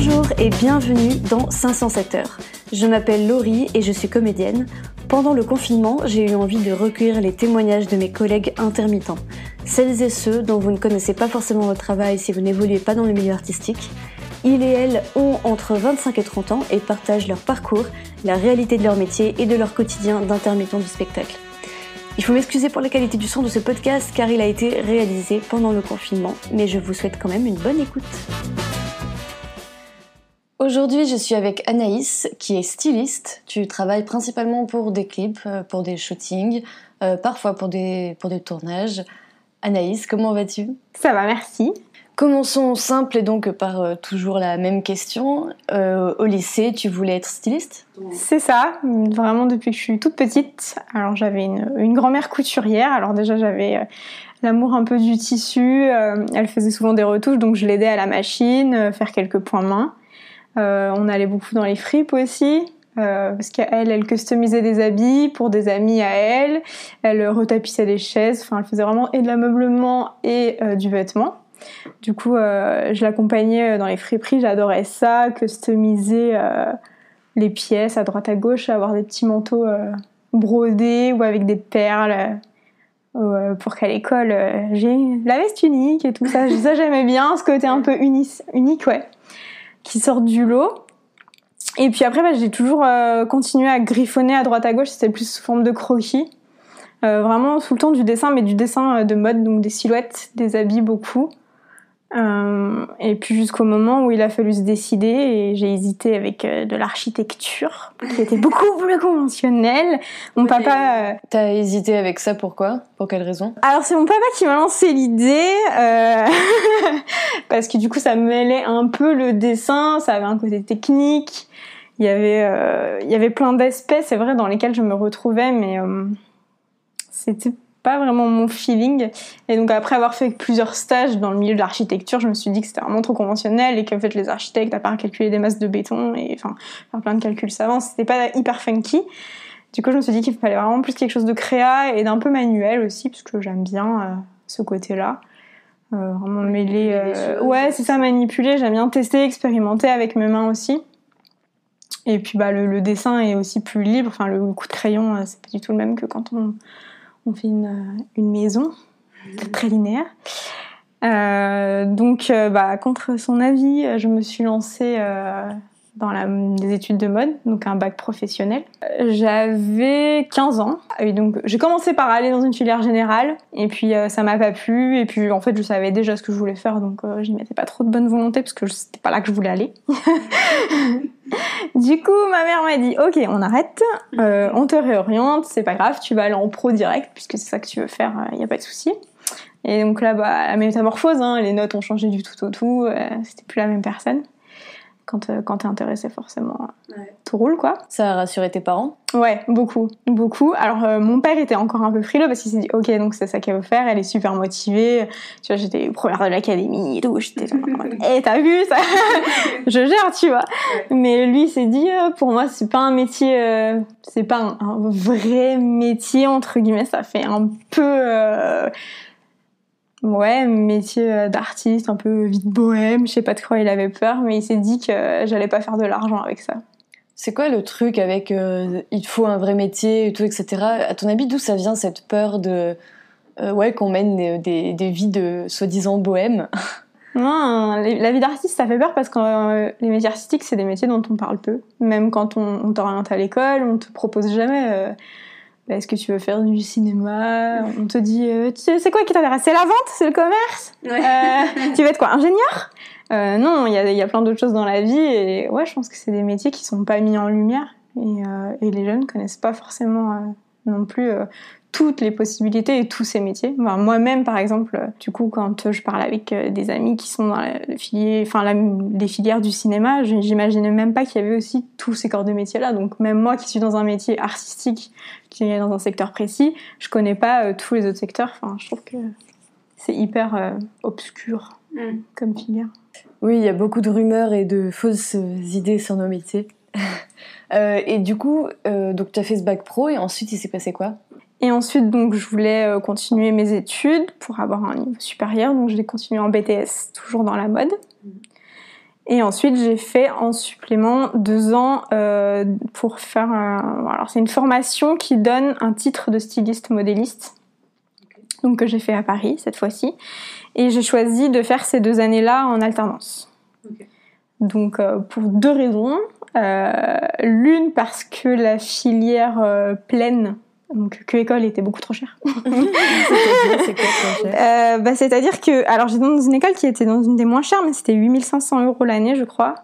Bonjour et bienvenue dans 507 heures. Je m'appelle Laurie et je suis comédienne. Pendant le confinement, j'ai eu envie de recueillir les témoignages de mes collègues intermittents, celles et ceux dont vous ne connaissez pas forcément votre travail si vous n'évoluez pas dans le milieu artistique. Ils et elles ont entre 25 et 30 ans et partagent leur parcours, la réalité de leur métier et de leur quotidien d'intermittent du spectacle. Il faut m'excuser pour la qualité du son de ce podcast car il a été réalisé pendant le confinement, mais je vous souhaite quand même une bonne écoute. Aujourd'hui, je suis avec Anaïs, qui est styliste. Tu travailles principalement pour des clips, euh, pour des shootings, euh, parfois pour des, pour des tournages. Anaïs, comment vas-tu? Ça va, merci. Commençons simple et donc par euh, toujours la même question. au lycée, tu voulais être styliste? C'est ça, vraiment depuis que je suis toute petite. Alors j'avais une, une grand-mère couturière, alors déjà j'avais l'amour un peu du tissu, elle faisait souvent des retouches, donc je l'aidais à la machine, faire quelques points main. Euh, on allait beaucoup dans les fripes aussi. Euh, parce qu'elle, elle customisait des habits pour des amis à elle, elle retapissait des chaises, enfin elle faisait vraiment et de l'ameublement et euh, du vêtement. Du coup, je l'accompagnais dans les friperies, j'adorais ça, customiser les pièces à droite à gauche, avoir des petits manteaux brodés ou avec des perles pour qu'à l'école j'ai la veste unique et tout ça. ça j'aimais bien, ce côté un peu unique, ouais qui sortent du lot. Et puis après, bah, j'ai toujours euh, continué à griffonner à droite à gauche, c'était plus sous forme de croquis. Euh, vraiment sous le temps du dessin, mais du dessin euh, de mode, donc des silhouettes, des habits beaucoup. Euh, et puis jusqu'au moment où il a fallu se décider et j'ai hésité avec euh, de l'architecture qui était beaucoup plus conventionnelle. Mon papa. Euh, T'as hésité avec ça pourquoi Pour quelle raison? Alors c'est mon papa qui m'a lancé l'idée parce que du coup ça mêlait un peu le dessin, ça avait un côté technique. Il y avait il y avait plein d'aspects, c'est vrai, dans lesquels je me retrouvais, mais c'était pas vraiment mon feeling. Et donc après avoir fait plusieurs stages dans le milieu de l'architecture, je me suis dit que c'était vraiment trop conventionnel et qu'en fait les architectes, à part calculer des masses de béton et enfin faire plein de calculs savants, c'était pas hyper funky. Du coup, je me suis dit qu'il fallait vraiment plus quelque chose de créa et d'un peu manuel aussi, parce que j'aime bien euh, ce côté-là. Euh, vraiment mêler. Euh, ouais, c'est ça, manipuler. J'aime bien tester, expérimenter avec mes mains aussi. Et puis bah, le, le, dessin est aussi plus libre. Enfin, le coup de crayon, euh, c'est pas du tout le même que quand on, on fait une, maison très linéaire. Euh, donc, euh, bah, contre son avis, je me suis lancée euh, dans la, les études de mode, donc un bac professionnel. J'avais 15 ans, donc j'ai commencé par aller dans une filière générale, et puis euh, ça m'a pas plu, et puis en fait je savais déjà ce que je voulais faire, donc euh, j'y mettais pas trop de bonne volonté parce que c'était pas là que je voulais aller. du coup, ma mère m'a dit ok, on arrête, euh, on te réoriente, c'est pas grave, tu vas aller en pro direct puisque c'est ça que tu veux faire, il y a pas de souci. Et donc là, bah, la métamorphose, hein, les notes ont changé du tout au tout, c'était plus la même personne quand, euh, quand t'es intéressé, forcément, tout roule, quoi. Ça a rassuré tes parents? Ouais, beaucoup, beaucoup. Alors, euh, mon père était encore un peu frileux parce qu'il s'est dit, ok, donc c'est ça qu'elle veut faire, elle est super motivée. Tu vois, j'étais première de l'académie et tout, j'étais eh, t'as vu, ça Je gère, tu vois. Mais lui, il s'est dit, euh, pour moi, c'est pas un métier, c'est pas un, un, vrai métier, entre guillemets, ça fait un peu Ouais, métier euh, d'artiste, un peu vite bohème, je sais pas de quoi il avait peur, mais il s'est dit que j'allais pas faire de l'argent avec ça. C'est quoi le truc avec euh, il faut un vrai métier et tout, etc. À ton avis, d'où ça vient cette peur de euh, ouais qu'on mène des, des, vies de soi-disant bohème? Non, la vie d'artiste, ça fait peur parce que les métiers artistiques, c'est des métiers dont on parle peu. Même quand on, on t'oriente à l'école, on te propose jamais bah, est-ce que tu veux faire du cinéma? On te dit, euh, c'est quoi qui t'intéresse? C'est la vente? C'est le commerce? Euh, Tu veux être quoi Ingénieur? Euh, Non, il y a, y a, plein d'autres choses dans la vie et ouais, je pense que c'est des métiers qui sont pas mis en lumière et, et les jeunes connaissent pas forcément non plus toutes les possibilités et tous ces métiers. Enfin, Moi-même, par exemple, du coup, quand je parle avec des amis qui sont dans la filière, enfin, la, les filières du cinéma, j'imaginais même pas qu'il y avait aussi tous ces corps de métiers-là. Donc, même moi qui suis dans un métier artistique, qui est dans un secteur précis, je connais pas euh, tous les autres secteurs. Enfin, je trouve que c'est hyper euh, obscur mm. comme filière. Oui, il y a beaucoup de rumeurs et de fausses idées sur nos métiers. euh, et du coup, euh, donc tu as fait ce bac pro et ensuite il s'est passé quoi? Et ensuite, donc, je voulais euh, continuer mes études pour avoir un niveau supérieur. Donc, j'ai continué en BTS, toujours dans la mode. Et ensuite, j'ai fait en supplément deux ans euh, pour faire. Un... Alors, c'est une formation qui donne un titre de styliste modéliste, donc que j'ai fait à Paris cette fois-ci. Et j'ai choisi de faire ces deux années-là en alternance. Donc, euh, pour deux raisons. Euh, L'une parce que la filière pleine donc que école était beaucoup trop cher euh, bah, C'est-à-dire que, alors j'étais dans une école qui était dans une des moins chères, mais c'était 8500 euros l'année, je crois.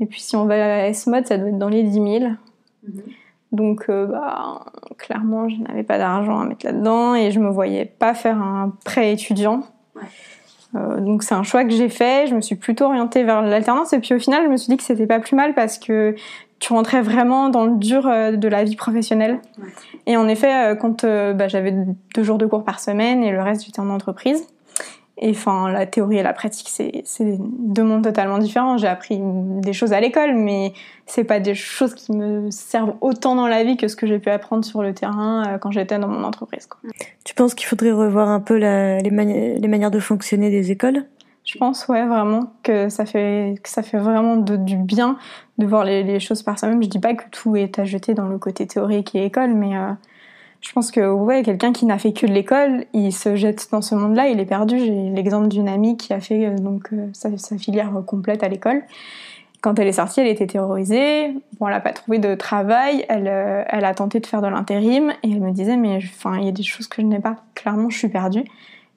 Et puis si on va à S-Mode, ça doit être dans les 10 000. Mhm. Donc euh, bah, clairement, je n'avais pas d'argent à mettre là-dedans et je me voyais pas faire un prêt étudiant. Ouais. Euh, donc c'est un choix que j'ai fait. Je me suis plutôt orientée vers l'alternance et puis au final, je me suis dit que c'était pas plus mal parce que tu rentrais vraiment dans le dur euh, de la vie professionnelle. Et en effet, euh, quand euh, bah, j'avais deux jours de cours par semaine et le reste j'étais en entreprise, et enfin la théorie et la pratique c'est deux mondes totalement différents. J'ai appris des choses à l'école, mais c'est pas des choses qui me servent autant dans la vie que ce que j'ai pu apprendre sur le terrain quand j'étais dans mon entreprise. Quoi. Tu penses qu'il faudrait revoir un peu la, les, les manières de fonctionner des écoles? Je pense, ouais, vraiment, que ça fait, ça fait vraiment du bien de voir les, choses par soi-même. Je dis pas que tout est à jeter dans le côté théorique et école, mais euh, je pense que, ouais, quelqu'un qui n'a fait que de l'école, il se jette dans ce monde-là, il est perdu. J'ai l'exemple d'une amie qui a fait euh, donc euh, sa, filière complète à l'école. Quand elle est sortie, elle était terrorisée. Bon, elle n'a pas trouvé de travail. Elle, elle a tenté de faire de l'intérim et elle me disait, mais il y a des choses que je n'ai pas. Clairement, je suis perdue.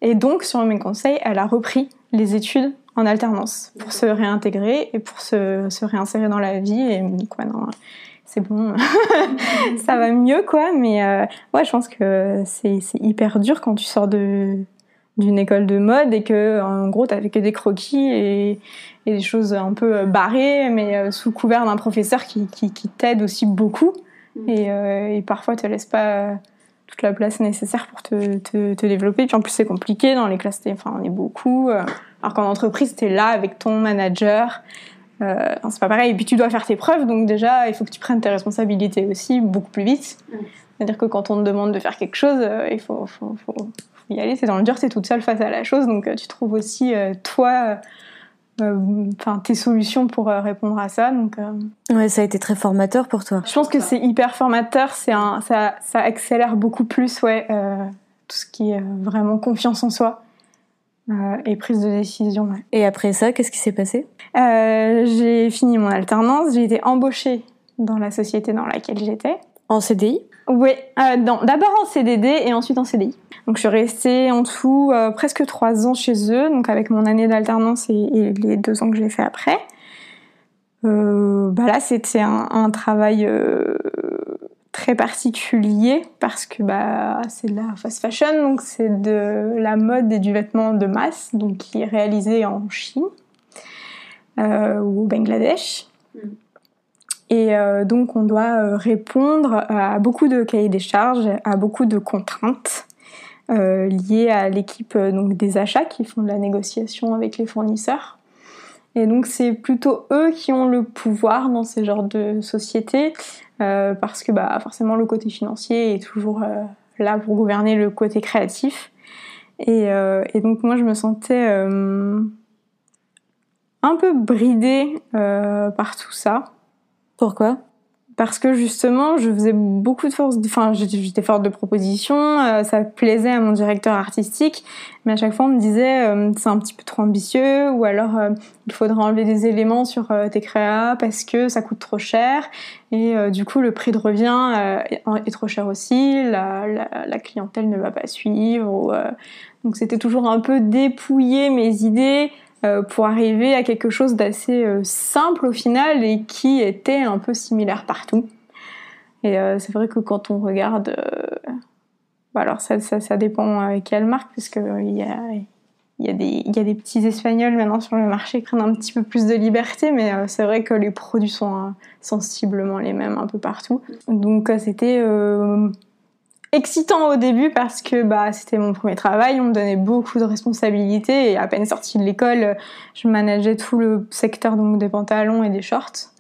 Et donc, sur mes conseils, elle a repris les études en alternance pour se réintégrer et pour se, se réinsérer dans la vie. Et quoi, non, c'est bon, ça va mieux quoi. Mais euh, ouais, je pense que c'est hyper dur quand tu sors de d'une école de mode et que en gros t'avais que des croquis et, et, des choses un peu barrées mais euh, sous couvert d'un professeur qui, qui, qui t'aide aussi beaucoup mm. et, euh, et, parfois te laisse pas toute la place nécessaire pour te, te, te développer. Puis en plus, c'est compliqué dans les classes, enfin, on est beaucoup. Euh, alors qu'en entreprise, tu es là avec ton manager. Euh, c'est pas pareil. Et puis tu dois faire tes preuves, donc déjà, il faut que tu prennes tes responsabilités aussi beaucoup plus vite. C'est-à-dire que quand on te demande de faire quelque chose, euh, il faut, faut, faut, faut, y aller. C'est dans le dur, c'est toute seule face à la chose. Donc tu trouves aussi, toi, enfin tes solutions pour euh, répondre à ça. Donc, euh, ouais, ça a été très formateur pour toi. Je pense que c'est hyper formateur. C'est un, ça, ça accélère beaucoup plus, ouais, tout ce qui est vraiment confiance en soi. et prise de décision. Ouais. Et après ça, qu'est-ce qui s'est passé? J'ai fini mon alternance, j'ai été embauchée dans la société dans laquelle j'étais. En CDI Oui, euh, d'abord en CDD et ensuite en CDI. Donc je suis restée en tout euh, presque trois ans chez eux, donc avec mon année d'alternance et, les deux ans que j'ai fait après. Euh, bah là, c'était un, un, travail très particulier parce que bah c'est de la fast fashion, donc c'est de la mode et du vêtement de masse, donc qui est réalisé en Chine euh, ou au Bangladesh. Et euh, donc on doit euh, répondre à beaucoup de cahiers des charges, à beaucoup de contraintes euh, liées à l'équipe des achats qui font de la négociation avec les fournisseurs. Et donc c'est plutôt eux qui ont le pouvoir dans ces genres de sociétés parce que bah, forcément le côté financier est toujours là pour gouverner le côté créatif. Et donc moi je me sentais un peu bridée par tout ça. Pourquoi? Parce que justement, je faisais beaucoup de force, enfin, j'étais forte de proposition, euh, ça plaisait à mon directeur artistique, mais à chaque fois on me disait euh, c'est un petit peu trop ambitieux, ou alors euh, il faudra enlever des éléments sur tes créas parce que ça coûte trop cher, et du coup le prix de revient est trop cher aussi, la, la, clientèle ne va pas suivre, donc c'était toujours un peu dépouiller mes idées euh, pour arriver à quelque chose d'assez euh, simple au final et qui était un peu similaire partout. Et euh, c'est vrai que quand on regarde, bah alors ça, ça, ça dépend quelle marque, parce qu'il y a, y, a des, y a des petits espagnols maintenant sur le marché qui prennent un petit peu plus de liberté, mais c'est vrai que les produits sont sensiblement les mêmes un peu partout. Donc c'était excitant au début parce que bah c'était mon premier travail, on me donnait beaucoup de responsabilités et à peine sortie de l'école, je manageais tout le secteur donc des pantalons et des shorts.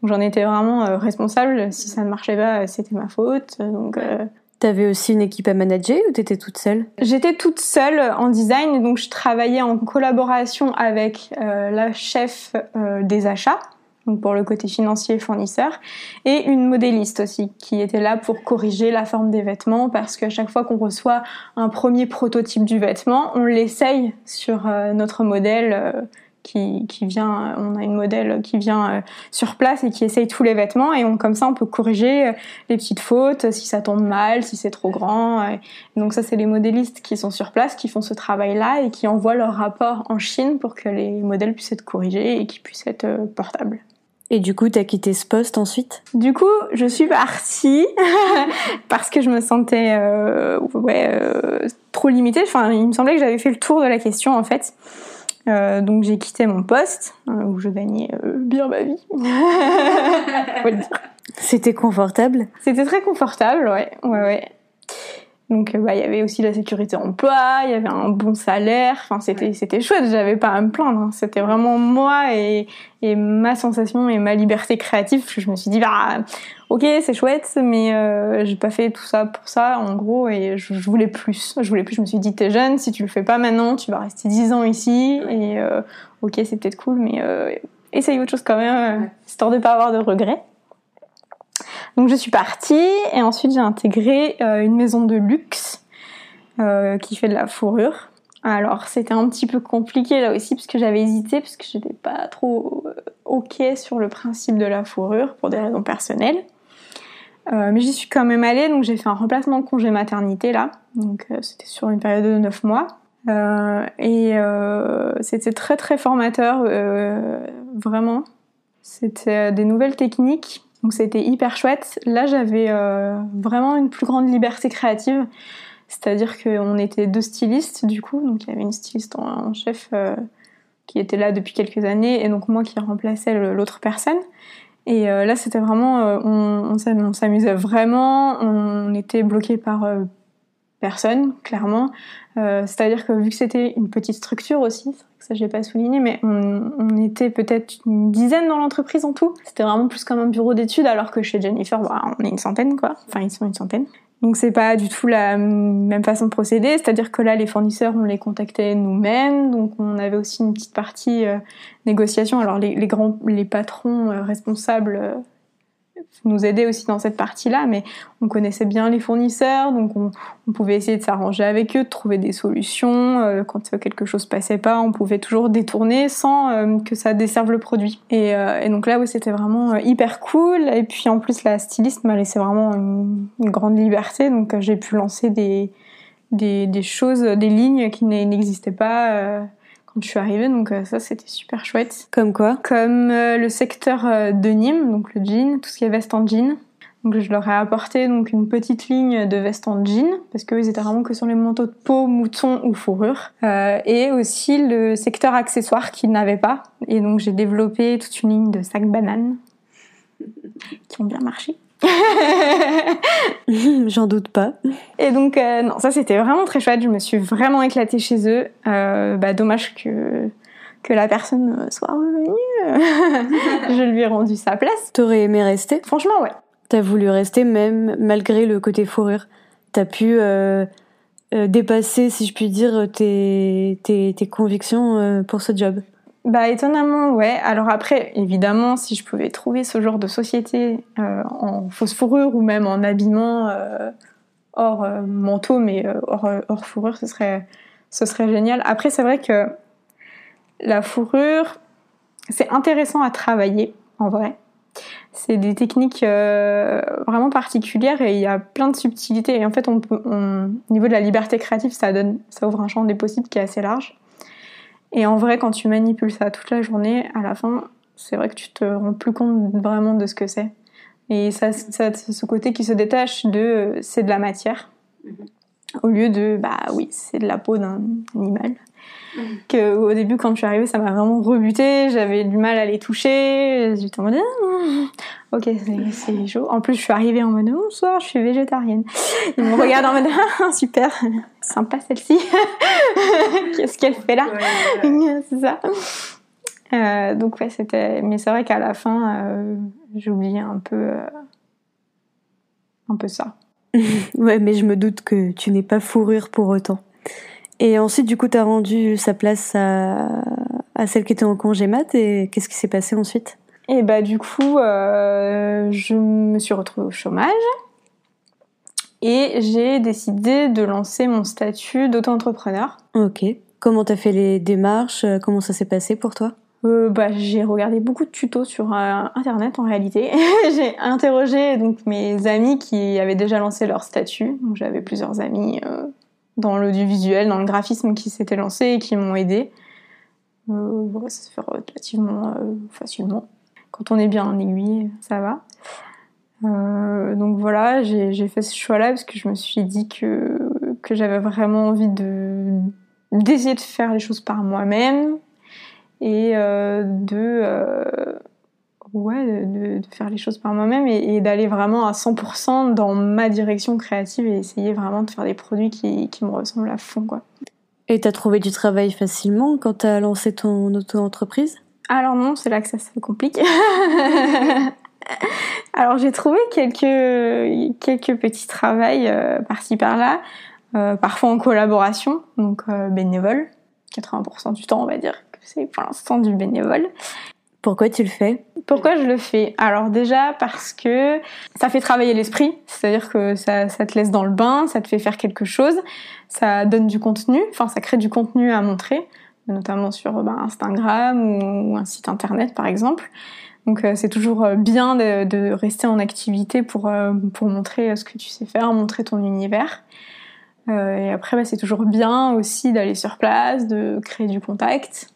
Donc j'en étais vraiment euh, responsable. Si ça ne marchait pas, c'était ma faute. Donc euh, T'avais aussi une équipe à manager ou t'étais toute seule? J'étais toute seule en design, donc je travaillais en collaboration avec euh, la chef euh, des achats, donc pour le côté financier fournisseur, et une modéliste aussi, qui était là pour corriger la forme des vêtements, parce qu'à chaque fois qu'on reçoit un premier prototype du vêtement, on l'essaye sur euh, notre modèle qui, qui, vient, on a une modèle qui vient euh, sur place et qui essaye tous les vêtements et on, comme ça on peut corriger euh, les petites fautes, si ça tombe mal, si c'est trop grand. Donc ça c'est les modélistes qui sont sur place, qui font ce travail-là et qui envoient leur rapport en Chine pour que les modèles puissent être corrigés et qu'ils puissent être euh, portables. Et du coup, t'as quitté ce poste ensuite? Du coup, je suis partie parce que je me sentais euh, ouais, euh, trop limitée. Enfin, il me semblait que j'avais fait le tour de la question en fait. Euh, donc j'ai quitté mon poste où je gagnais bien ma vie. C'était confortable? C'était très confortable, ouais, ouais, ouais. Donc euh, bah il y avait aussi la sécurité emploi, il y avait un bon salaire, enfin c'était c'était chouette, j'avais pas à me plaindre, hein. c'était vraiment moi et, et ma sensation et ma liberté créative. Je me suis dit bah ok c'est chouette, mais euh, j'ai pas fait tout ça pour ça en gros et je, voulais plus, je voulais plus. Je me suis dit t'es jeune, si tu le fais pas maintenant, tu vas rester 10 ans ici et euh, ok c'est peut-être cool, mais euh, essaye autre chose quand même, histoire de pas avoir de regrets. Donc je suis partie et ensuite j'ai intégré euh, une maison de luxe euh, qui fait de la fourrure. Alors c'était un petit peu compliqué là aussi parce que j'avais hésité parce que je n'étais pas trop euh, ok sur le principe de la fourrure pour des raisons personnelles. mais j'y suis quand même allée donc j'ai fait un remplacement de congé maternité là. Donc c'était sur une période de 9 mois. et c'était très très formateur, vraiment. C'était des nouvelles techniques donc c'était hyper chouette. Là, j'avais euh, vraiment une plus grande liberté créative. C'est-à-dire qu'on était deux stylistes du coup, donc il y avait une styliste en, chef euh, qui était là depuis quelques années et donc moi qui remplaçais l'autre personne. Et euh, là, c'était vraiment, on, s'amusait vraiment, on était bloqué par personne, clairement. C'est-à-dire que vu que c'était une petite structure aussi, ça je l'ai pas souligné, mais on, était peut-être une dizaine dans l'entreprise en tout. C'était vraiment plus comme un bureau d'études, alors que chez Jennifer, bah, on est une centaine, quoi. Enfin, ils sont une centaine. Donc c'est pas du tout la même façon de procéder, c'est-à-dire que là les fournisseurs on les contactait nous-mêmes, donc on avait aussi une petite partie euh, négociation. Alors les, les, grands, les patrons euh, responsables euh, nous aider aussi dans cette partie-là, mais on connaissait bien les fournisseurs, donc on, pouvait essayer de s'arranger avec eux, de trouver des solutions. Euh, quand quelque chose passait pas, on pouvait toujours détourner sans euh, que ça desserve le produit. Et, euh, donc là, oui, c'était vraiment hyper cool. Et puis en plus, la styliste m'a laissé vraiment une, grande liberté, donc j'ai pu lancer des, des, des, choses, des lignes qui n'existaient pas quand je suis arrivée, donc euh, ça c'était super chouette. Comme quoi Comme euh, le secteur euh, de Nîmes, donc le jean, tout ce qui est veste en jean. Donc je leur ai apporté donc une petite ligne de veste en jean parce qu'eux ils étaient vraiment que sur les manteaux de peau, mouton ou fourrure. et aussi le secteur accessoire qu'ils n'avaient pas. Et donc j'ai développé toute une ligne de sacs bananes qui ont bien marché. J'en doute pas. Et donc, euh, non, ça c'était vraiment très chouette. Je me suis vraiment éclatée chez eux. Euh, bah, dommage que, que la personne soit revenue. je lui ai rendu sa place. T'aurais aimé rester? Franchement, ouais. T'as voulu rester même malgré le côté fourrure. T'as pu euh, dépasser, si je puis dire, tes, tes, tes convictions pour ce job. Bah étonnamment, ouais. Alors après, évidemment, si je pouvais trouver ce genre de société euh, en fausse fourrure ou même en habillement euh, hors euh, manteau, mais hors, hors, fourrure, ce serait, ce serait génial. Après, c'est vrai que la fourrure, c'est intéressant à travailler, en vrai. C'est des techniques vraiment particulières et il y a plein de subtilités. Et en fait, on, au niveau de la liberté créative, ça donne, ça ouvre un champ des possibles qui est assez large. Et en vrai, quand tu manipules ça toute la journée, à la fin, c'est vrai que tu te rends plus compte vraiment de ce que c'est. Et ça, ça ce côté qui se détache de euh, c'est de la matière, au lieu de bah oui, c'est de la peau d'un animal. Que au début, quand je suis arrivée, ça m'a vraiment rebuté. J'avais du mal à les toucher. J'étais en mode ah, ok, c'est chaud. En plus, je suis arrivée en mode bonsoir, je suis végétarienne. Ils me regardent en mode ah, super, sympa celle-ci. Qu'est-ce qu'elle fait là? C'est ça. Euh, donc ouais, c'était. Mais c'est vrai qu'à la fin, euh, j'ai oublié un peu, euh, un peu ça. ouais, mais je me doute que tu n'es pas fourrure pour autant. Et ensuite, du coup, tu as rendu sa place à, à celle qui était en congé mat et qu'est-ce qui s'est passé ensuite? Et bah du coup, euh, je me suis retrouvée au chômage et j'ai décidé de lancer mon statut d'auto-entrepreneur. Ok. Comment t'as fait les démarches? Comment ça s'est passé pour toi? Euh, bah, j'ai regardé beaucoup de tutos sur euh, internet en réalité. j'ai interrogé donc mes amis qui avaient déjà lancé leur statut. Donc j'avais plusieurs amis euh, dans l'audiovisuel, dans le graphisme qui s'étaient lancés et qui m'ont aidé. Euh, ça se fait relativement euh, facilement. Quand on est bien en aiguille, ça va. Euh, donc voilà, j'ai fait ce choix-là parce que je me suis dit que, que j'avais vraiment envie de d'essayer de faire les choses par moi-même et de ouais de, faire les choses par moi-même et, et d'aller vraiment à 100% dans ma direction créative et essayer vraiment de faire des produits qui, qui me ressemblent à fond quoi. Et t'as trouvé du travail facilement quand t'as lancé ton auto-entreprise? Alors non, c'est là que ça se complique. Alors j'ai trouvé quelques quelques petits travails euh, par-ci par-là, euh, parfois en collaboration, donc euh, bénévole. 80% du temps, on va dire que c'est pour l'instant du bénévole. Pourquoi tu le fais? Pourquoi je le fais? Alors déjà parce que ça fait travailler l'esprit, c'est-à-dire que ça, ça, te laisse dans le bain, ça te fait faire quelque chose, ça donne du contenu, enfin ça crée du contenu à montrer, notamment sur bah, Instagram ou, un site internet par exemple. Donc euh, c'est toujours euh, bien de, de, rester en activité pour, euh, pour montrer ce que tu sais faire, montrer ton univers. et après bah, c'est toujours bien aussi d'aller sur place, de créer du contact.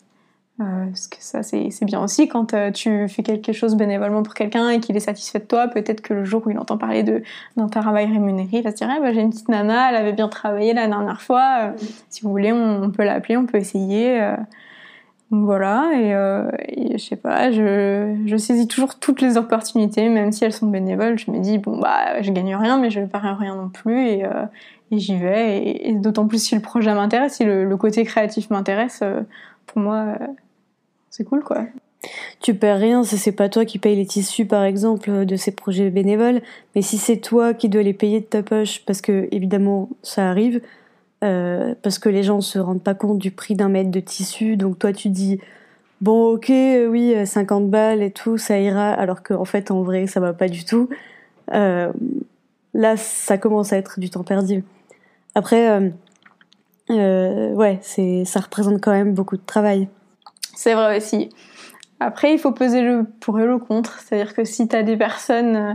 Euh, parce que ça, c'est bien aussi quand euh, tu fais quelque chose bénévolement pour quelqu'un et qu'il est satisfait de toi. Peut-être que le jour où il entend parler d'un travail rémunéré, il va se dire ah, bah, j'ai une petite nana, elle avait bien travaillé la dernière fois. Euh, si vous voulez, on, peut l'appeler, on peut essayer. donc voilà, et, je sais pas, je, je, saisis toujours toutes les opportunités, même si elles sont bénévoles. Je me dis bon bah je gagne rien, mais je ne perds rien non plus et, et j'y vais. Et, d'autant plus si le projet m'intéresse, si le, le, côté créatif m'intéresse, pour moi c'est cool quoi. Tu perds rien si c'est pas toi qui paye les tissus par exemple de ces projets bénévoles, mais si c'est toi qui dois les payer de ta poche, parce que évidemment ça arrive, euh, parce que les gens se rendent pas compte du prix d'un mètre de tissu, donc toi tu dis bon ok oui 50 balles et tout ça ira, alors qu'en fait en vrai ça va pas du tout. Euh, là ça commence à être du temps perdu. Après euh, ouais ça représente quand même beaucoup de travail. C'est vrai aussi. Après, il faut peser le pour et le contre. C'est-à-dire que si tu as des personnes, euh,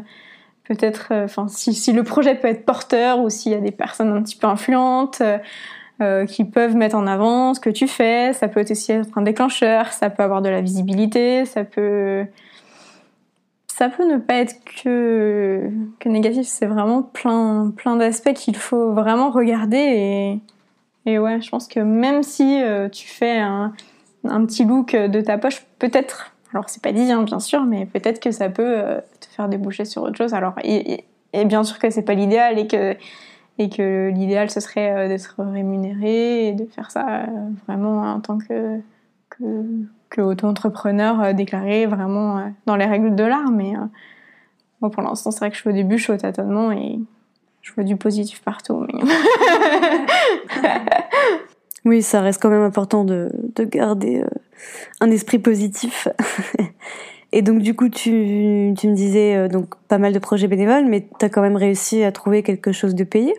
peut-être, euh, enfin, si, le projet peut être porteur ou s'il y a des personnes un petit peu influentes euh, qui peuvent mettre en avant ce que tu fais, ça peut aussi être un déclencheur, ça peut avoir de la visibilité, ça peut. Ça peut ne pas être que, que négatif, c'est vraiment plein, plein d'aspects qu'il faut vraiment regarder et, et ouais, je pense que même si tu fais un, un petit look de ta poche, peut-être, alors c'est pas dit hein, bien sûr, mais peut-être que ça peut euh, te faire déboucher sur autre chose. Alors, et, bien sûr que c'est pas l'idéal et que, et que l'idéal ce serait euh, d'être rémunéré et de faire ça euh, vraiment en tant que, que, auto-entrepreneur déclaré vraiment dans les règles de l'art. Mais moi pour l'instant, c'est vrai que je suis au début, je suis au tâtonnement et je vois du positif partout. Oui, ça reste quand même important de, de garder euh, un esprit positif. Et donc du coup, tu, tu me disais euh, donc pas mal de projets bénévoles, mais tu as quand même réussi à trouver quelque chose de payé?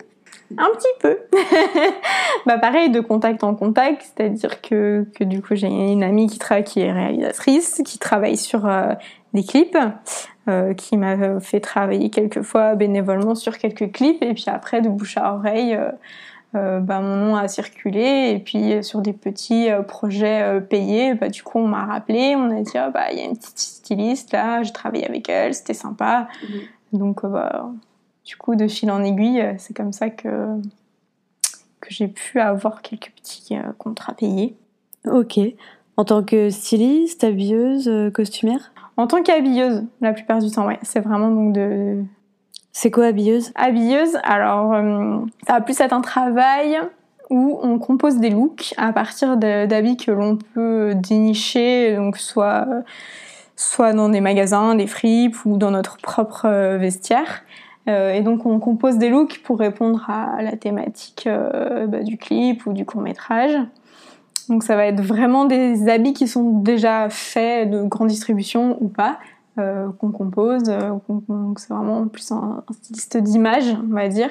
Un petit peu. bah pareil, de contact en contact, c'est-à-dire que, que du coup j'ai une amie qui, travaille, qui est réalisatrice, qui travaille sur euh, des clips, qui m'a fait travailler quelques fois bénévolement sur quelques clips, et puis après de bouche à oreille euh, bah, mon nom a circulé et puis euh, sur des petits euh, projets payés, bah, du coup on m'a rappelé, on a dit oh, bah il y a une petite styliste là, j'ai travaillé avec elle, c'était sympa. Mhm. Donc bah, du coup de fil en aiguille, c'est comme ça que que j'ai pu avoir quelques petits contrats payés. Ok. En tant que styliste, habilleuse, costumière? En tant qu'habilleuse, la plupart du temps, ouais. C'est vraiment donc de c'est quoi habilleuse? Habilleuse, alors euh, ça va plus être un travail où on compose des looks à partir d'habits que l'on peut dénicher, donc soit soit dans des magasins, des fripes ou dans notre propre euh, vestiaire. et donc on compose des looks pour répondre à la thématique bah, du clip ou du court métrage. Donc ça va être vraiment des habits qui sont déjà faits de grande distribution ou pas, euh, qu'on compose. Euh, c'est vraiment plus un, styliste d'image, on va dire.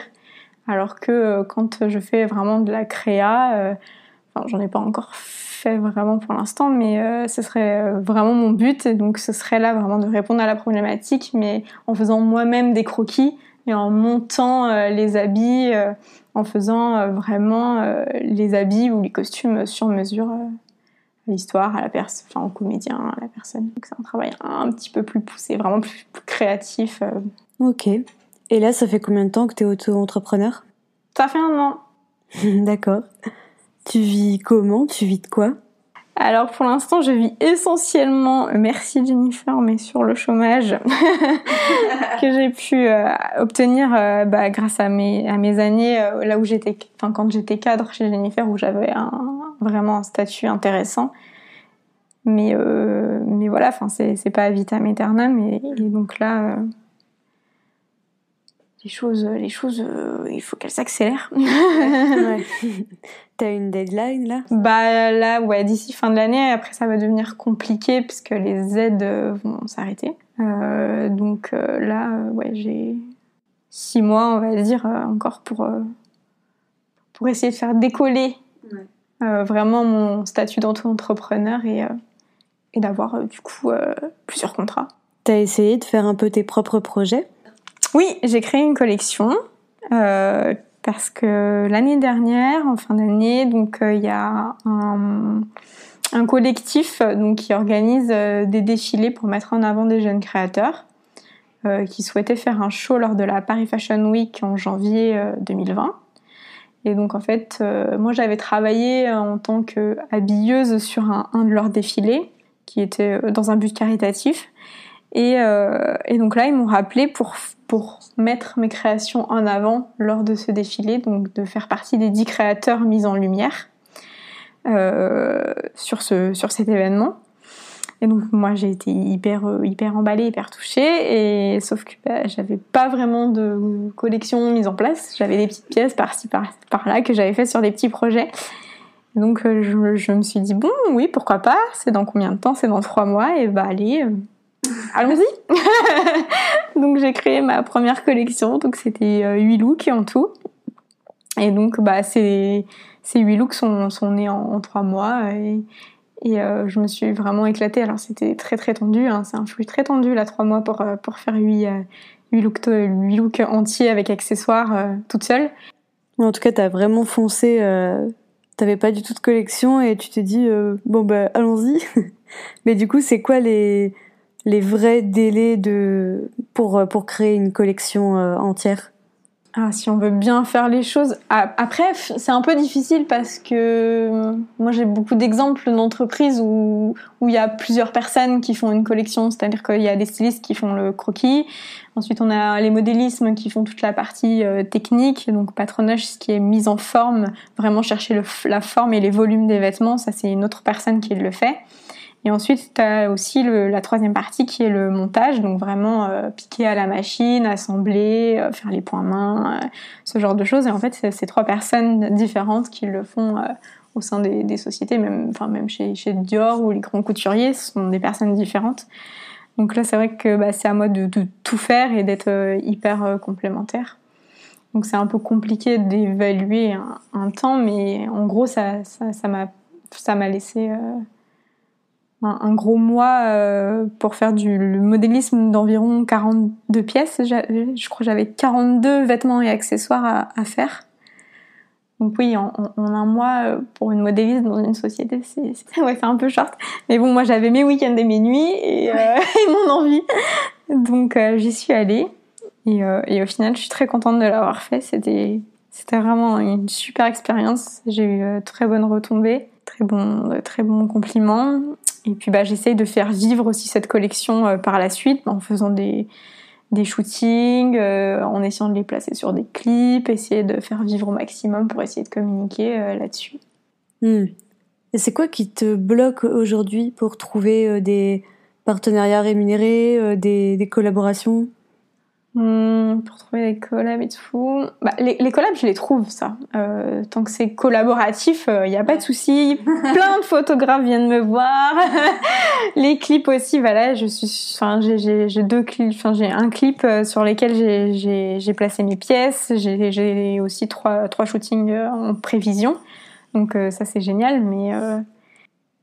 Alors que euh, quand je fais vraiment de la créa, j'en ai pas encore fait vraiment pour l'instant, mais ce serait vraiment mon but. Et donc ce serait là vraiment de répondre à la problématique, mais en faisant moi-même des croquis et en montant les habits en faisant euh, vraiment euh, les habits ou les costumes sur mesure euh, l'histoire, à la personne, enfin au comédien, à la personne. Donc c'est un travail un petit peu plus poussé, vraiment plus, créatif. Ok. Et là, ça fait combien de temps que tu es auto-entrepreneur? Ça fait un an. D'accord. Tu vis comment? Tu vis de quoi? Alors pour l'instant, je vis essentiellement, euh, merci Jennifer, mais sur le chômage que j'ai pu euh, obtenir euh, bah, grâce à mes, années là où j'étais, enfin quand j'étais cadre chez Jennifer où j'avais vraiment un statut intéressant. Mais mais voilà, enfin c'est c'est pas vitam aeternam et, et donc là les choses, les choses, il faut qu'elles s'accélèrent. ouais. T'as une deadline là? Bah là, ouais, d'ici fin de l'année. Après, ça va devenir compliqué puisque les aides euh, vont s'arrêter. Euh, donc euh, là, ouais, j'ai six mois, on va dire, encore pour pour essayer de faire décoller vraiment mon statut d'entrepreneur et et d'avoir du coup plusieurs contrats. T'as essayé de faire un peu tes propres projets? Oui, j'ai créé une collection parce que l'année dernière, en fin d'année, donc euh, il y a un, collectif donc qui organise euh, des défilés pour mettre en avant des jeunes créateurs euh, qui souhaitaient faire un show lors de la Paris Fashion Week en janvier 2020. Et donc en fait, moi j'avais travaillé en tant que habilleuse sur un, de leurs défilés qui était dans un but caritatif. Et, et donc là, ils m'ont rappelé pour pour mettre mes créations en avant lors de ce défilé, donc de faire partie des dix créateurs mis en lumière euh, sur, ce, sur cet événement. Et donc moi j'ai été hyper euh, hyper emballée, hyper touchée, et sauf que bah, j'avais pas vraiment de collection mise en place. J'avais des petites pièces par-ci par, là que j'avais faites sur des petits projets. donc euh, je, je, me suis dit bon oui pourquoi pas? C'est dans combien de temps? C'est dans trois mois? Et bah allez allons-y. donc j'ai créé ma première collection, donc c'était euh, huit looks en tout. Et donc bah ces ces huit looks sont, sont nés en, trois mois et, et euh, je me suis vraiment éclatée. Alors c'était très très tendu, hein. c'est un flux très tendu là trois mois pour euh, pour faire huit huit looks huit looks entiers avec accessoires toute seule. En tout cas, t'as vraiment foncé. T'avais pas du tout de collection et tu t'es dit bon bah allons-y. Mais du coup, c'est quoi les les vrais délais de pour euh, pour créer une collection euh, entière. Ah, si on veut bien faire les choses. Ah, après, c'est un peu difficile parce que euh, moi j'ai beaucoup d'exemples d'entreprises où où il y a plusieurs personnes qui font une collection, c'est-à-dire qu'il y a des stylistes qui font le croquis, ensuite on a les modélismes qui font toute la partie technique, donc patronage, ce qui est mise en forme, vraiment chercher la forme et les volumes des vêtements, ça c'est une autre personne qui le fait. Et ensuite, tu as aussi la troisième partie qui est le montage, donc vraiment euh, piquer à la machine, assembler, euh, faire les points mains, euh, ce genre de choses. Et en fait, c'est ces trois personnes différentes qui le font au sein des, sociétés, même, même chez, chez Dior ou les grands couturiers, ce sont des personnes différentes. Donc là, c'est vrai que bah, c'est à moi de, tout faire et d'être hyper complémentaire. Donc c'est un peu compliqué d'évaluer un, temps, mais en gros, ça m'a ça, ça m'a laissé un, gros mois euh, pour faire du modélisme d'environ 42 pièces. Je crois que j'avais 42 vêtements et accessoires à, à faire. Donc oui, en, en, un mois, euh, pour une modéliste dans une société, c'est ouais, un peu short. Mais bon, moi j'avais mes week-ends et mes nuits et, euh, et mon envie. Donc euh, j'y suis allée. Et, et, au final, je suis très contente de l'avoir fait. C'était vraiment une super expérience. J'ai eu très bonnes retombées, très bon, très bons compliments. Et puis bah, j'essaye de faire vivre aussi cette collection euh, par la suite en faisant des, des shootings, euh, en essayant de les placer sur des clips, essayer de faire vivre au maximum pour essayer de communiquer euh, là-dessus. Hmm. C'est quoi qui te bloque aujourd'hui pour trouver des partenariats rémunérés, des collaborations? Hmm, pour trouver des collabs et tout. Bah, les, les, collabs, je les trouve, ça. Euh, tant que c'est collaboratif, il euh, n'y a pas de souci. Plein de photographes viennent me voir. les clips aussi, voilà, je suis, enfin, j'ai deux clips, enfin, j'ai un clip euh, sur lesquels j'ai placé mes pièces. J'ai aussi trois, trois shootings euh, en prévision. Donc, ça, c'est génial, mais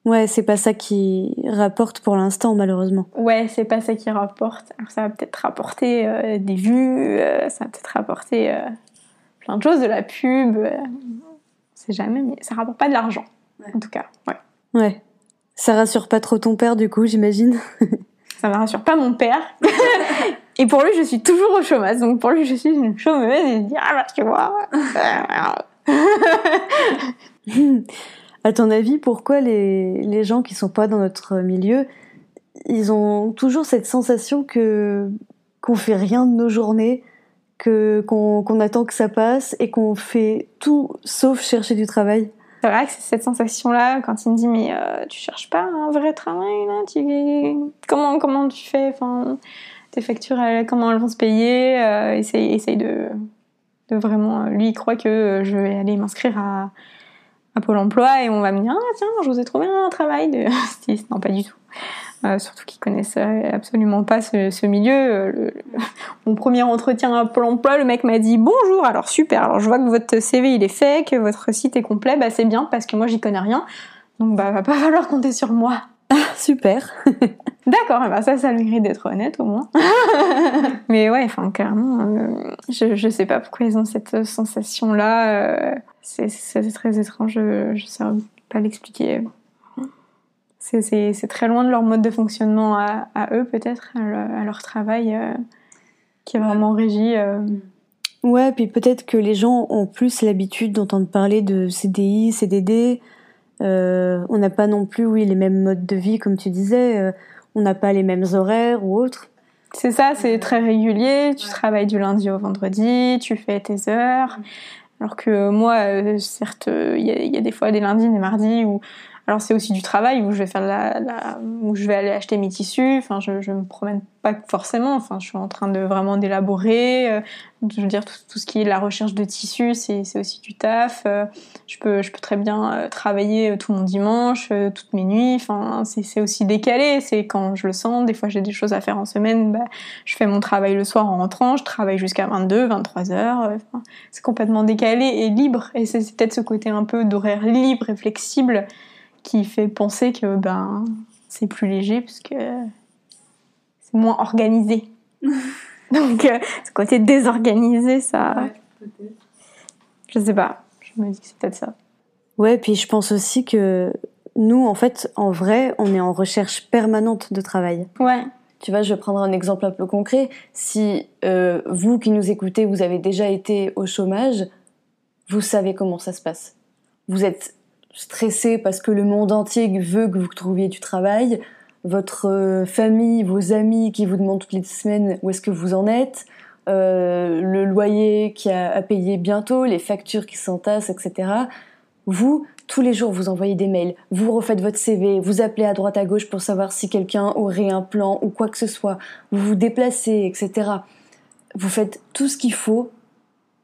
Ouais, c'est pas ça qui rapporte pour l'instant, malheureusement. Ouais, c'est pas ça qui rapporte. Alors ça va peut-être rapporter euh, des vues, euh, ça va peut-être rapporter euh, plein de choses, de la pub. c'est jamais, mais ça rapporte pas de l'argent, en tout cas. Ouais. Ouais. Ça rassure pas trop ton père, du coup, j'imagine. ça ne rassure pas mon père. et pour lui, je suis toujours au chômage. Donc pour lui, je suis une chômeuse. Et il dit, ah bah tu vois. À ton avis, pourquoi les, les gens qui sont pas dans notre milieu, ils ont toujours cette sensation que qu'on fait rien de nos journées, que qu'on attend que ça passe et qu'on fait tout sauf chercher du travail? C'est vrai que c'est cette sensation-là quand il me dit mais euh, tu cherches pas un vrai travail là, tu comment comment tu fais, enfin tes factures comment elles vont se payer, euh, essaye, essaye de de vraiment lui il croit que je vais aller m'inscrire à à Pôle emploi et on va me dire ah tiens je vous ai trouvé un travail de styliste. Non pas du tout. Euh, surtout qu'ils connaissent absolument pas ce, milieu. Euh, mon premier entretien à Pôle emploi le mec m'a dit bonjour alors super alors je vois que votre CV il est fait que votre site est complet bah c'est bien parce que moi j'y connais rien. Donc bah va pas falloir compter sur moi. Super D'accord, bah ça, ça a le mérite d'être honnête au moins. Mais ouais, enfin, clairement, euh, je, je sais pas pourquoi ils ont cette sensation-là. C'est très étrange, je ne sais pas l'expliquer. C'est très loin de leur mode de fonctionnement à, eux, peut-être, à, leur travail, euh, qui est vraiment régi. Euh. Ouais, puis peut-être que les gens ont plus l'habitude d'entendre parler de CDI, CDD. Euh, on n'a pas non plus, oui, les mêmes modes de vie, comme tu disais. On n'a pas les mêmes horaires ou autres. C'est ça, c'est très régulier. Tu travailles du lundi au vendredi, tu fais tes heures. Alors que moi, euh, certes, il y, a des fois des lundis, des mardis où alors c'est aussi du travail où je vais faire la, la, où je vais aller acheter mes tissus. Enfin, je, je me promène pas forcément. Enfin, je suis en train de vraiment d'élaborer. Euh, je veux dire tout, tout, ce qui est la recherche de tissus, c'est, c'est aussi du taf. Euh, je peux, je peux très bien euh, travailler tout mon dimanche, toutes mes nuits. Enfin, c'est, c'est aussi décalé. C'est quand je le sens. Des fois, j'ai des choses à faire en semaine. Bah, je fais mon travail le soir en rentrant. Je travaille jusqu'à 22, 23 heures. Enfin, c'est complètement décalé et libre. Et c'est, c'est peut-être ce côté un peu d'horaire libre et flexible qui fait penser que ben c'est plus léger parce que c'est moins organisé. Donc euh, ce côté désorganisé, ça. Ouais, je sais pas. Je me dis que c'est peut-être ça. Ouais, puis je pense aussi que nous, en fait, en vrai, on est en recherche permanente de travail. Ouais. Tu vois, je vais prendre un exemple un peu concret. Si euh, vous qui nous écoutez, vous avez déjà été au chômage, vous savez comment ça se passe. Vous êtes stressé parce que le monde entier veut que vous trouviez du travail, votre euh, famille, vos amis qui vous demandent toutes les semaines où est-ce que vous en êtes, euh, le loyer qui a à payer bientôt, les factures qui s'entassent, etc. Vous, tous les jours, vous envoyez des mails, vous refaites votre CV, vous appelez à droite à gauche pour savoir si quelqu'un aurait un plan ou quoi que ce soit, vous vous déplacez, etc. Vous faites tout ce qu'il faut,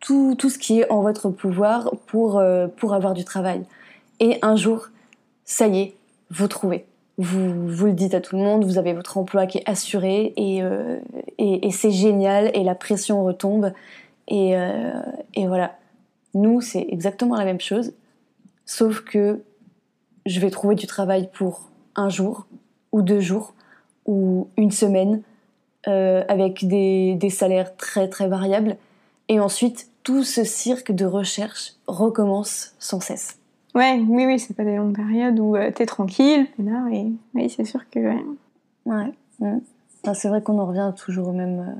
tout, tout ce qui est en votre pouvoir pour, euh, pour avoir du travail. Et un jour, ça y est, vous trouvez. Vous, le dites à tout le monde, vous avez votre emploi qui est assuré et, euh, c'est génial et la pression retombe. Et, euh, et voilà. Nous, c'est exactement la même chose, sauf que je vais trouver du travail pour un jour ou deux jours ou une semaine euh, avec des salaires très très variables. Et ensuite, tout ce cirque de recherche recommence sans cesse. Ouais, oui, oui, c'est pas des longues périodes où euh, t'es tranquille, et oui, c'est sûr que. Ouais. Mm. c'est vrai qu'on en revient toujours au même, euh,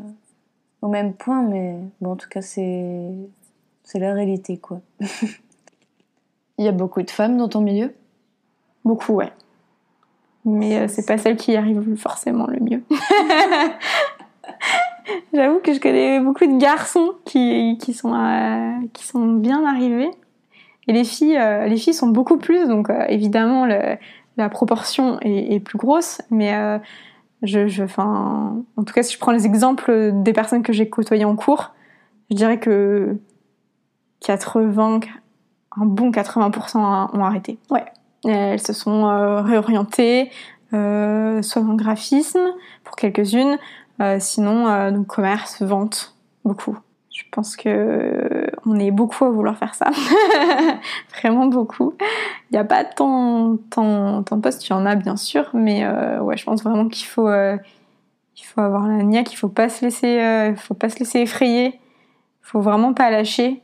au même point, mais bon, en tout cas, c'est, c'est la réalité, quoi. Il y a beaucoup de femmes dans ton milieu? Beaucoup, ouais. Mais euh, c'est pas celle qui arrive forcément le mieux. J'avoue que je connais beaucoup de garçons qui, qui, sont, qui sont bien arrivés et les filles, euh, les filles sont beaucoup plus, donc euh, évidemment la proportion est, plus grosse, mais euh, Je, je, en tout cas, si je prends les exemples des personnes que j'ai côtoyées en cours, je dirais que 80, un bon 80% ont arrêté. Ouais. Elles se sont réorientées, soit le graphisme pour quelques-unes, sinon donc commerce, vente, beaucoup. Je pense que on est beaucoup à vouloir faire ça, vraiment beaucoup. Il n'y a pas tant, tant, tant de postes, il y en a bien sûr, mais ouais, je pense vraiment qu'il faut, il faut avoir la niaque, il faut pas se laisser, faut pas se laisser effrayer, il faut vraiment pas lâcher.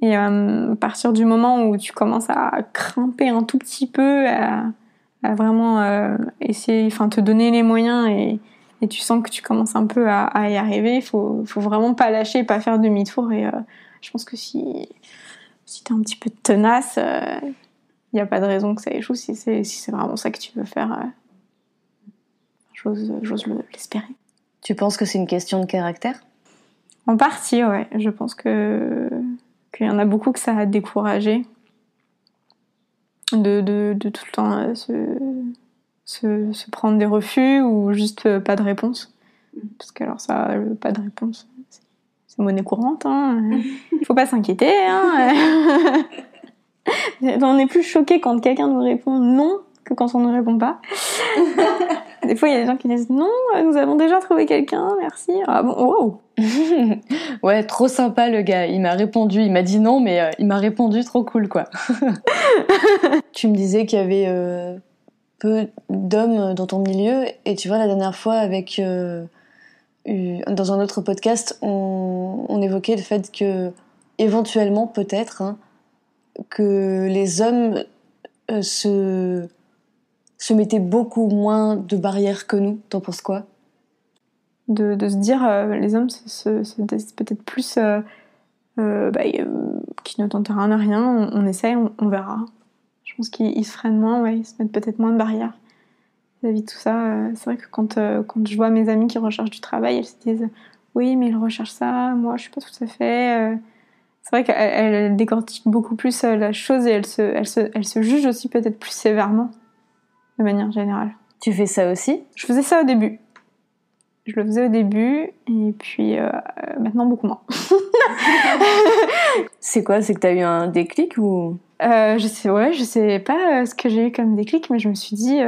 Et à partir du moment où tu commences à crimper un tout petit peu, à, à vraiment euh, essayer, enfin te donner les moyens et, et, tu sens que tu commences un peu à, à y arriver, il faut, faut vraiment pas lâcher, pas faire demi-tour. Et euh, je pense que si, si tu es un petit peu tenace, il euh, n'y a pas de raison que ça échoue si c'est si vraiment ça que tu veux faire. J'ose l'espérer. Tu penses que c'est une question de caractère? En partie, ouais. Je pense que qu'il y en a beaucoup que ça a découragé de, de, de, tout le temps euh, se, se, se, prendre des refus ou juste euh, pas de réponse. Parce que alors ça, pas de réponse, c'est monnaie courante. Hein. Faut pas s'inquiéter. Hein. on est plus choqué quand quelqu'un nous répond non que quand on ne répond pas. des fois, il y a des gens qui disent non, nous avons déjà trouvé quelqu'un, merci. Ah bon, wow. ouais, trop sympa le gars. Il m'a répondu, il m'a dit non, mais euh, il m'a répondu trop cool quoi. tu me disais qu'il y avait euh, d'hommes dans ton milieu, et tu vois, la dernière fois, avec. Euh, dans un autre podcast, on, évoquait le fait que, éventuellement, peut-être, hein, que les hommes se se mettait beaucoup moins de barrières que nous. T'en penses quoi? De, se dire, euh, les hommes se, se, peut-être plus euh, euh, bah, qui ne tentent rien à rien, on, on essaye, on, verra. Je pense qu'ils se freinent moins, ouais, ils se mettent peut-être moins de barrières vis-à-vis de tout ça. c'est vrai que quand, quand je vois mes amis qui recherchent du travail, elles se disent oui, mais ils recherchent ça, moi je suis pas tout à fait. c'est vrai qu'elles décortiquent beaucoup plus la chose et elles se, elles se, elles se jugent aussi peut-être plus sévèrement de manière générale. Tu fais ça aussi? Je faisais ça au début. Je le faisais au début et puis euh, maintenant beaucoup moins. c'est quoi? C'est que tu as eu un déclic ou? Euh, je sais, ouais, je sais pas euh, ce que j'ai eu comme déclic, mais je me suis dit,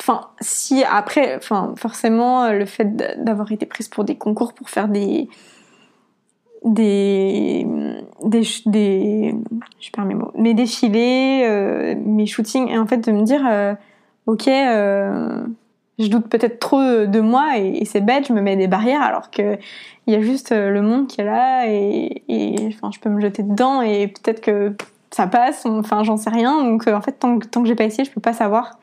enfin, si après, enfin, forcément, le fait d'avoir été prise pour des concours pour faire des, des, des, des je perds mes mots, mes défilés, mes shootings, et en fait de me dire, ok, euh, je doute peut-être trop de moi et, c'est bête, je me mets des barrières alors que il y a juste euh, le monde qui est là et, enfin je peux me jeter dedans et peut-être que ça passe, enfin j'en sais rien. Donc euh, en fait tant que, tant que j'ai pas essayé, je peux pas savoir.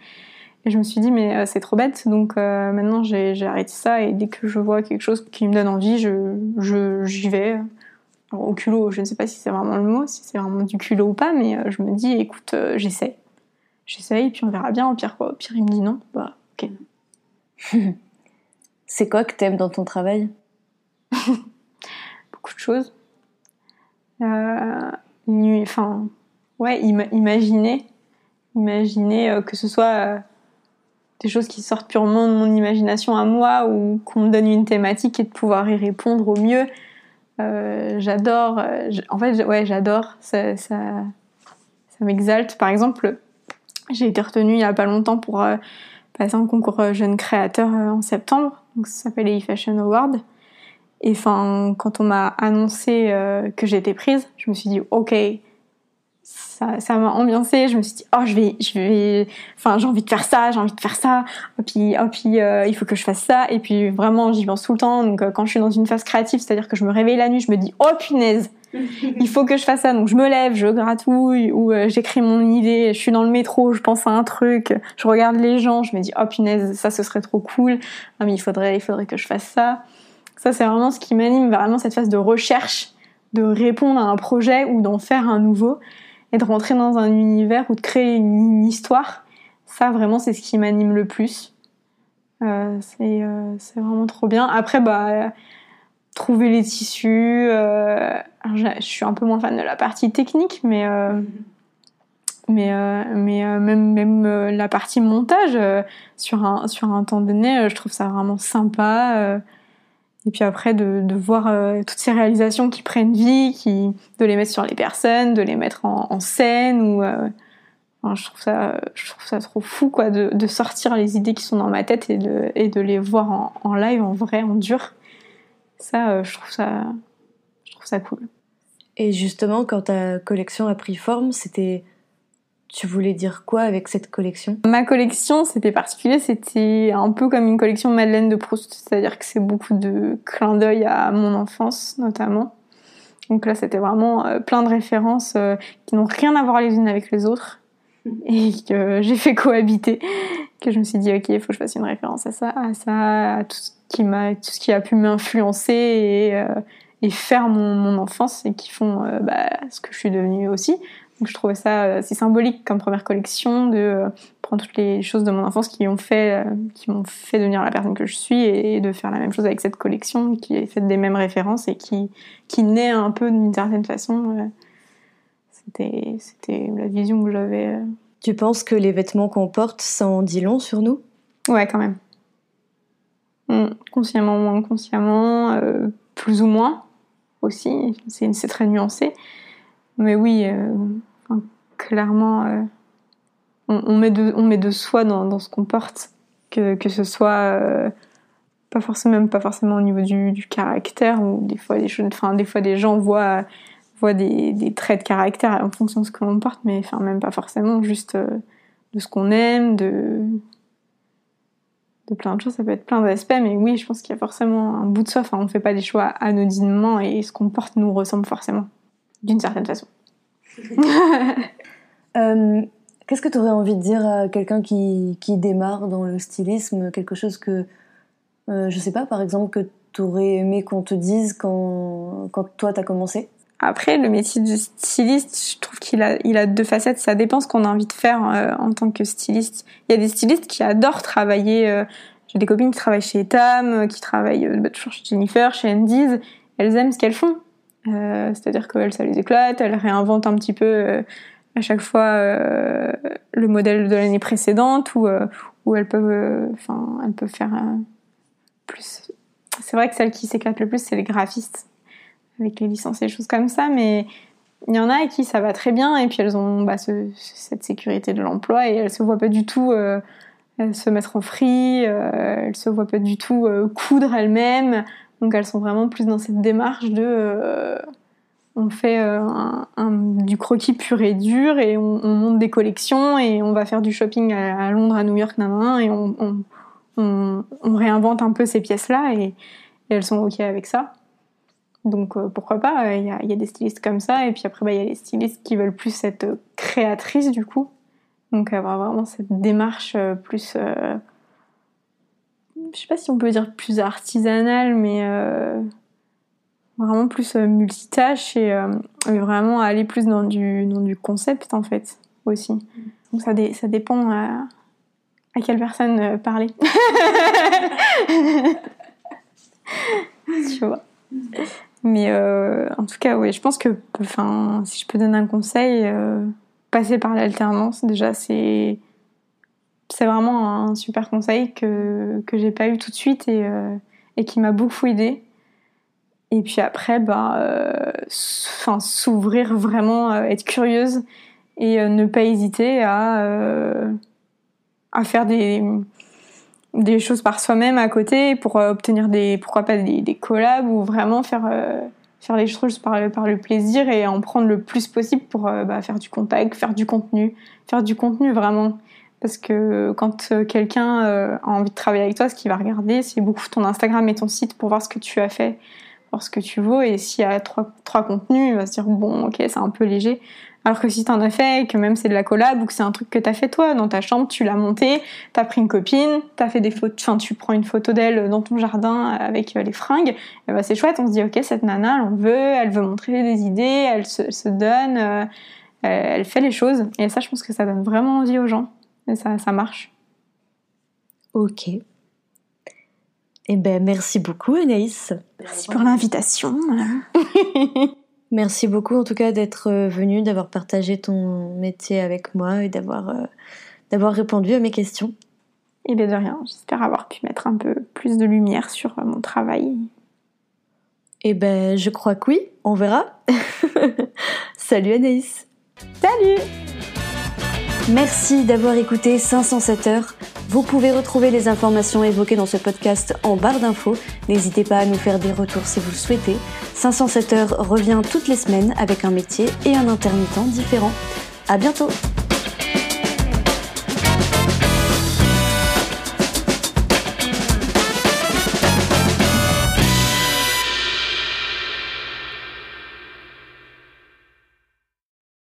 Et je me suis dit mais c'est trop bête donc maintenant j'ai arrêté ça et dès que je vois quelque chose qui me donne envie, je j'y vais. au culot, je ne sais pas si c'est vraiment le mot, si c'est vraiment du culot ou pas, mais je me dis écoute, j'essaie j'essaye, puis on verra bien. Au pire, quoi. Au pire, il me dit non. Bah, ok. c'est quoi que t'aimes dans ton travail? Beaucoup de choses. Euh, enfin, ouais, imaginer. Imaginer euh, que ce soit euh, des choses qui sortent purement de mon imagination à moi ou qu'on me donne une thématique et de pouvoir y répondre au mieux. j'adore. en fait, ouais, j'adore. Ça, ça, m'exalte. Par exemple, j'ai été retenue il y a pas longtemps pour euh, passer un concours euh, jeune créateur euh, en septembre. Donc ça s'appelle les e-Fashion Awards. Et enfin, quand on m'a annoncé que j'étais prise, je me suis dit ok, ça, ça m'a ambiancé. Je me suis dit oh je vais, je vais, enfin j'ai envie de faire ça, j'ai envie de faire ça. Et puis, oh, puis il faut que je fasse ça. Et puis vraiment j'y pense tout le temps. Donc quand je suis dans une phase créative, c'est-à-dire que je me réveille la nuit, je me dis oh punaise il faut que je fasse ça. Donc je me lève, je gratouille ou euh, j'écris mon idée, je suis dans le métro, je pense à un truc, je regarde les gens, je me dis oh punaise, ça ce serait trop cool. Ah mais il faudrait il faudrait que je fasse ça. Ça c'est vraiment ce qui m'anime, vraiment cette phase de recherche, de répondre à un projet ou d'en faire un nouveau et de rentrer dans un univers ou de créer une, histoire. Ça vraiment c'est ce qui m'anime le plus. Euh, euh, c'est vraiment trop bien. Après bah trouver les tissus. Euh, je, suis un peu moins fan de la partie technique, mais euh, Mais, mais même, même la partie montage, sur, un, sur un temps donné, je trouve ça vraiment sympa. Et puis après, de, de voir toutes ces réalisations qui prennent vie, qui, de les mettre sur les personnes, de les mettre en, en scène ou je trouve ça, je trouve ça trop fou, quoi, de, de, sortir les idées qui sont dans ma tête et de, et de les voir en, en live, en vrai, en dur. Ça, euh, je trouve ça, je trouve ça cool. Et justement, quand ta collection a pris forme, c'était, tu voulais dire quoi avec cette collection? Ma collection, c'était particulier, c'était un peu comme une collection Madeleine de Proust, c'est-à-dire que c'est beaucoup de clins d'œil à mon enfance, notamment. Donc là, c'était vraiment euh, plein de références euh, qui n'ont rien à voir les unes avec les autres et que j'ai fait cohabiter, que je me suis dit ok, il faut que je fasse une référence à ça, à ça, à tout ce qui m'a, tout ce qui a pu m'influencer et, euh, et, faire mon, mon, enfance et qui font euh, bah, ce que je suis devenue aussi. Donc je trouvais ça assez symbolique comme première collection de euh, prendre toutes les choses de mon enfance qui ont fait, qui m'ont fait devenir la personne que je suis et, de faire la même chose avec cette collection qui est faite des mêmes références et qui, qui naît un peu d'une certaine façon c'était, c'était la vision que j'avais. Euh. Tu penses que les vêtements qu'on porte, ça en dit long sur nous? Ouais, quand même. Hmm, consciemment ou inconsciemment, euh, plus ou moins aussi. C'est, c'est très nuancé. Mais oui, euh, clairement, on, met de, on met de soi dans, dans ce qu'on porte. Que, que ce soit pas forcément pas forcément au niveau du, caractère ou des fois des choses enfin des fois des gens voient voit des, traits de caractère en fonction de ce que l'on porte, mais enfin même pas forcément, juste euh, de ce qu'on aime, de de plein de choses, ça peut être plein d'aspects, mais oui, je pense qu'il y a forcément un bout de soi, enfin on fait pas des choix anodinement et ce qu'on porte nous ressemble forcément, d'une certaine façon. euh, Qu'est-ce que tu aurais envie de dire à quelqu'un qui, qui, démarre dans le stylisme? Quelque chose que, euh, je sais pas, par exemple, que tu aurais aimé qu'on te dise quand, quand toi t'as commencé? Après, le métier de styliste, je trouve qu'il a, il a deux facettes. Ça dépend ce qu'on a envie de faire euh, en tant que styliste. Il y a des stylistes qui adorent travailler. Euh, j'ai des copines qui travaillent chez Etam, euh, qui travaillent bah, toujours chez Jennifer, chez Andy's. Elles aiment ce qu'elles font. C'est-à-dire qu'elles, ça les éclate. Elles réinventent un petit peu à chaque fois le modèle de l'année précédente, ou où elles peuvent, enfin, elles peuvent faire plus. C'est vrai que celles qui s'éclatent le plus, c'est les graphistes avec les licences et des choses comme ça, mais il y en a qui ça va très bien et puis elles ont bah, cette sécurité de l'emploi et elles se voient pas du tout euh, se mettre en free, euh, elles se voient pas du tout euh, coudre elles-mêmes, donc elles sont vraiment plus dans cette démarche de euh, on fait un, du croquis pur et dur et on, on, monte des collections et on va faire du shopping à, Londres, à New York, nan, et on, on, on, réinvente un peu ces pièces-là et, elles sont ok avec ça. Donc euh, pourquoi pas, euh, il y, a, des stylistes comme ça, et puis après bah, il y a les stylistes qui veulent plus être créatrices du coup, donc avoir vraiment cette démarche euh, plus, euh, je sais pas si on peut dire plus artisanale, mais euh, vraiment plus multitâche et, et, vraiment aller plus dans du, dans du concept en fait aussi. Donc ça, dé, ça dépend à, quelle personne parler. tu vois. Mais euh, en tout cas, oui, je pense que, si je peux donner un conseil, euh, passer par l'alternance, déjà, c'est vraiment un super conseil que que j'ai pas eu tout de suite et euh, et qui m'a beaucoup aidé. Et puis après, bah, euh, enfin, s'ouvrir vraiment, euh, être curieuse et euh, ne pas hésiter à à faire des des choses par soi-même à côté pour obtenir des pourquoi pas des, des collabs ou vraiment faire euh, faire choses par, le plaisir et en prendre le plus possible pour bah, faire du contact, faire du contenu, faire du contenu vraiment. Parce que quand quelqu'un a envie de travailler avec toi, ce qu'il va regarder, c'est beaucoup ton Instagram et ton site pour voir ce que tu as fait, ce que tu vaux. Et s'il y a trois, trois contenus, il va se dire bon, ok, c'est un peu léger. Alors que si t'en as fait, que même c'est de la collab ou que c'est un truc que t'as fait toi dans ta chambre, tu l'as monté, t'as pris une copine, t'as fait des photos, enfin tu prends une photo d'elle dans ton jardin avec euh, les fringues, et bah c'est chouette, on se dit ok cette nana elle veut, elle veut montrer des idées, elle se, donne, euh, elle fait les choses, et ça je pense que ça donne vraiment envie aux gens, et ça marche. Ok. Eh ben merci beaucoup Anaïs. Merci pour l'invitation. Merci beaucoup en tout cas d'être venu, d'avoir partagé ton métier avec moi et d'avoir d'avoir répondu à mes questions. Et bien de rien, j'espère avoir pu mettre un peu plus de lumière sur mon travail. Eh ben, je crois que oui, on verra. Salut Anaïs. Salut Merci d'avoir écouté 507 heures. Vous pouvez retrouver les informations évoquées dans ce podcast en barre d'infos. N'hésitez pas à nous faire des retours si vous le souhaitez. 507 heures revient toutes les semaines avec un métier et un intermittent différent. À bientôt!